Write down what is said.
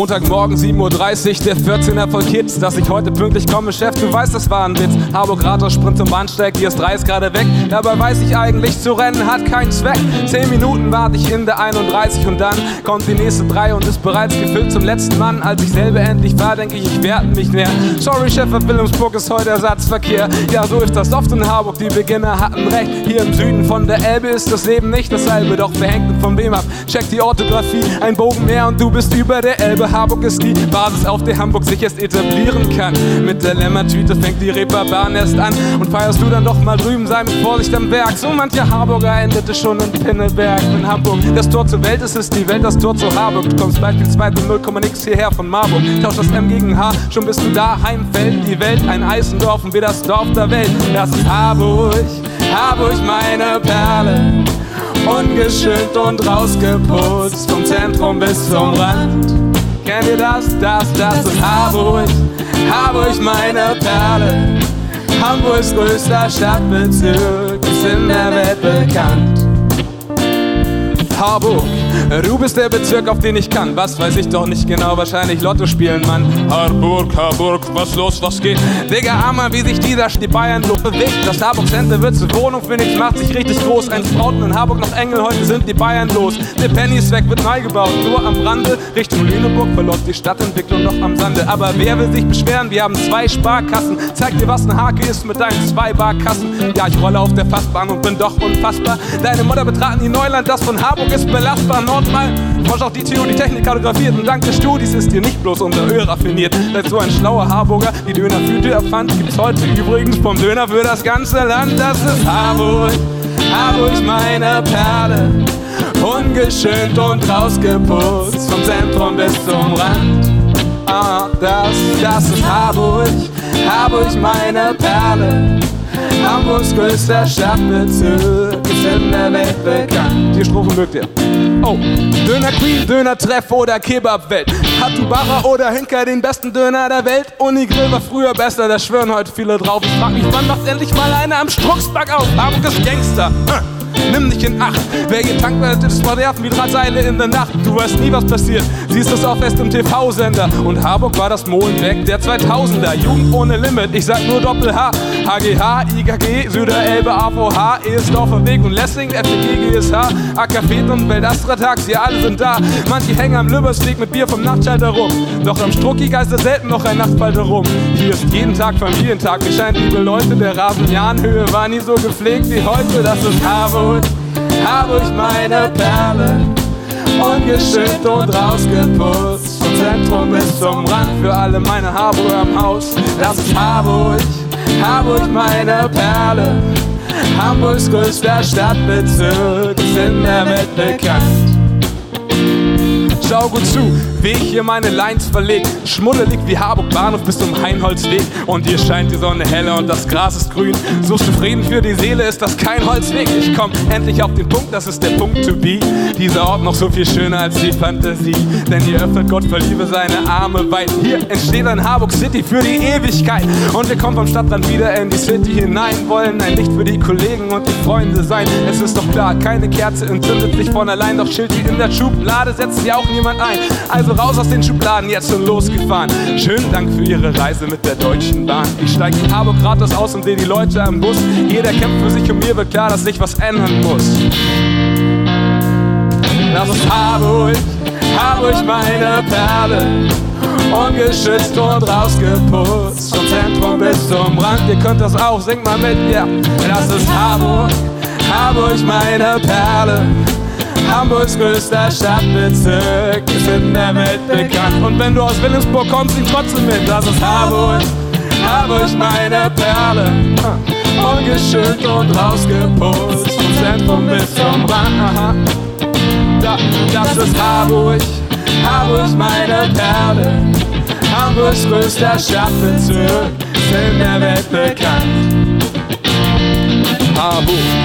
Montagmorgen 7.30 Uhr, der 14er voll Kids, dass ich heute pünktlich komme. Chef, du weißt, das war ein Witz. Harburg Rathaus, Sprint zum Bahnsteig, hier ist 30 gerade weg. Dabei weiß ich eigentlich, zu rennen hat keinen Zweck. 10 Minuten warte ich in der 31 und dann kommt die nächste 3 und ist bereits gefüllt zum letzten Mann. Als ich selber endlich war, denke ich, ich werde mich näher. Sorry, Chef, Wilhelmsburg ist heute Ersatzverkehr. Ja, so ist das oft in Harburg, die Beginner hatten recht. Hier im Süden von der Elbe ist das Leben nicht dasselbe, doch wer hängt von wem ab? Check die Orthographie, ein Bogen mehr und du bist über der Elbe. Harburg ist die Basis, auf der Hamburg sich erst etablieren kann. Mit der Lämmertüte fängt die Reeperbahn erst an und feierst du dann doch mal drüben, sei mit Vorsicht am Berg. So mancher Harburger endete schon in Pinneberg. In Hamburg, das Tor zur Welt ist, ist die Welt das Tor zu Harburg. Du kommst beispielsweise 0,x hierher von Marburg. Tausch das M gegen H, schon bist du da. Heimfeld, die Welt, ein Eisendorf und wir das Dorf der Welt. Das ist Harburg, Harburg meine Perle. Ungeschönt und rausgeputzt, vom Zentrum bis zum Rand. Kennt ihr das? Das, das ist Harburg, Harburg meine Perle. Hamburgs größter Stadtbezirk ist in der Welt bekannt. Harburg, du bist der Bezirk, auf den ich kann. Was weiß ich doch nicht genau, wahrscheinlich Lotto spielen, Mann. Harburg, Harburg, was los, was geht? Digga, Hammer, wie sich dieser die Bayern bewegt. Das Harburg Center wird zur Wohnung, Phoenix macht sich richtig groß. Ein Brauten in Harburg noch Engel, heute sind die Bayern los. Der Penny ist weg, wird neu gebaut, nur am Rande. Richtung Lüneburg verläuft die Stadtentwicklung noch am Sande. Aber wer will sich beschweren? Wir haben zwei Sparkassen. Zeig dir, was ein Hake ist mit deinen zwei Barkassen. Ja, ich rolle auf der Fassbahn und bin doch unfassbar. Deine Mutter betraten die Neuland, das von Harburg ist belastbar. Nordmal, forsch auch die Theorie, Technik kartografiert. Und dank des Studis ist hier nicht bloß unser Öl raffiniert. Seit so ein schlauer Harburger die Dönerfüte erfand, gibt's heute übrigens vom Döner für das ganze Land. Das ist Harburg, Harburg meine Perle. Ungeschönt und rausgeputzt, vom Zentrum bis zum Rand. Ah, das, das ist Harburg, Harburg meine Perle. Hamburgs größter Stadtbezirk ist in der Welt bekannt. Die Strophe mögt ihr. Oh, Döner Queen, Döner Treff oder Kebabwelt. Hat du oder Hinker den besten Döner der Welt? Unigrill war früher besser, da schwören heute viele drauf. Ich frag mich, wann macht endlich mal einer am Strucksback auf? Hamburg ist Gangster. Hm nimm dich in Acht. Wer getankt wird, ist verwerfen wie Drahtseile in der Nacht. Du weißt nie, was passiert. Siehst es auch fest im TV-Sender. Und Harburg war das Molenbeck der 2000er. Jugend ohne Limit, ich sag nur Doppel-H. HGH, IGG, Süderelbe, AVH, Ehesdorfer Weg und Lessing, FDG, GSH, AKP und Beldastra Tags, ja, alle sind da. Manche hängen am Lübersweg mit Bier vom Nachtschalter rum. Doch am Strucki geistert selten noch ein Nachtfalter rum. Hier ist jeden Tag Familientag. Mir scheint, liebe Leute, der Rasenjahnhöhe war nie so gepflegt wie heute. Das ist Harburg. Harburg meine Perle. Ungeschönt und rausgeputzt, vom Zentrum bis zum Rand für alle meine Harburger am Haus. Das ist Harburg, Harburg meine Perle. Hamburgs größter Stadtbezirk ist in der Welt bekannt. Schau gut zu, wie ich hier meine Lines verleg. Schmuddelig wie Harburg Bahnhof bis zum Heinholzweg. Und hier scheint die Sonne heller und das Gras ist grün. So zufrieden für die Seele ist das kein Holzweg. Ich komm endlich auf den Punkt, das ist der Punkt to be. Dieser Ort noch so viel schöner als die Fantasie. Denn hier öffnet Gott für Liebe seine Arme weit. Hier entsteht ein Harburg City für die Ewigkeit. Und wir kommen vom Stadtrand wieder in die City hinein. Wollen ein Licht für die Kollegen und die Freunde sein. Es ist doch klar, keine Kerze entzündet sich von allein. Doch Schild wie in der Schublade setzt ja auch niemand ein. Also raus aus den Schubladen, jetzt schon losgefahren. Schönen Dank für Ihre Reise mit der Deutschen Bahn. Ich steig in Harburg gratis aus und sehe die Leute am Bus. Jeder kämpft für sich und mir wird klar, dass sich was ändern muss. Das ist Harburg, Harburg meine Perle. Ungeschützt und rausgeputzt, vom Zentrum bis zum Rand. Ihr könnt das auch, singt mal mit mir. Das ist Harburg, Harburg meine Perle. Hamburgs größter Stadtbezirk ist in der Welt bekannt. Und wenn du aus Wilhelmsburg kommst, ihn trotzdem mit. Das ist Harburg, Harburg meine Perle. Ungeschönt und rausgeputzt, vom Zentrum bis zum Rand. Das ist Harburg, Harburg meine Perle. Hamburgs größter Stadtbezirk ist in der Welt bekannt. Harburg.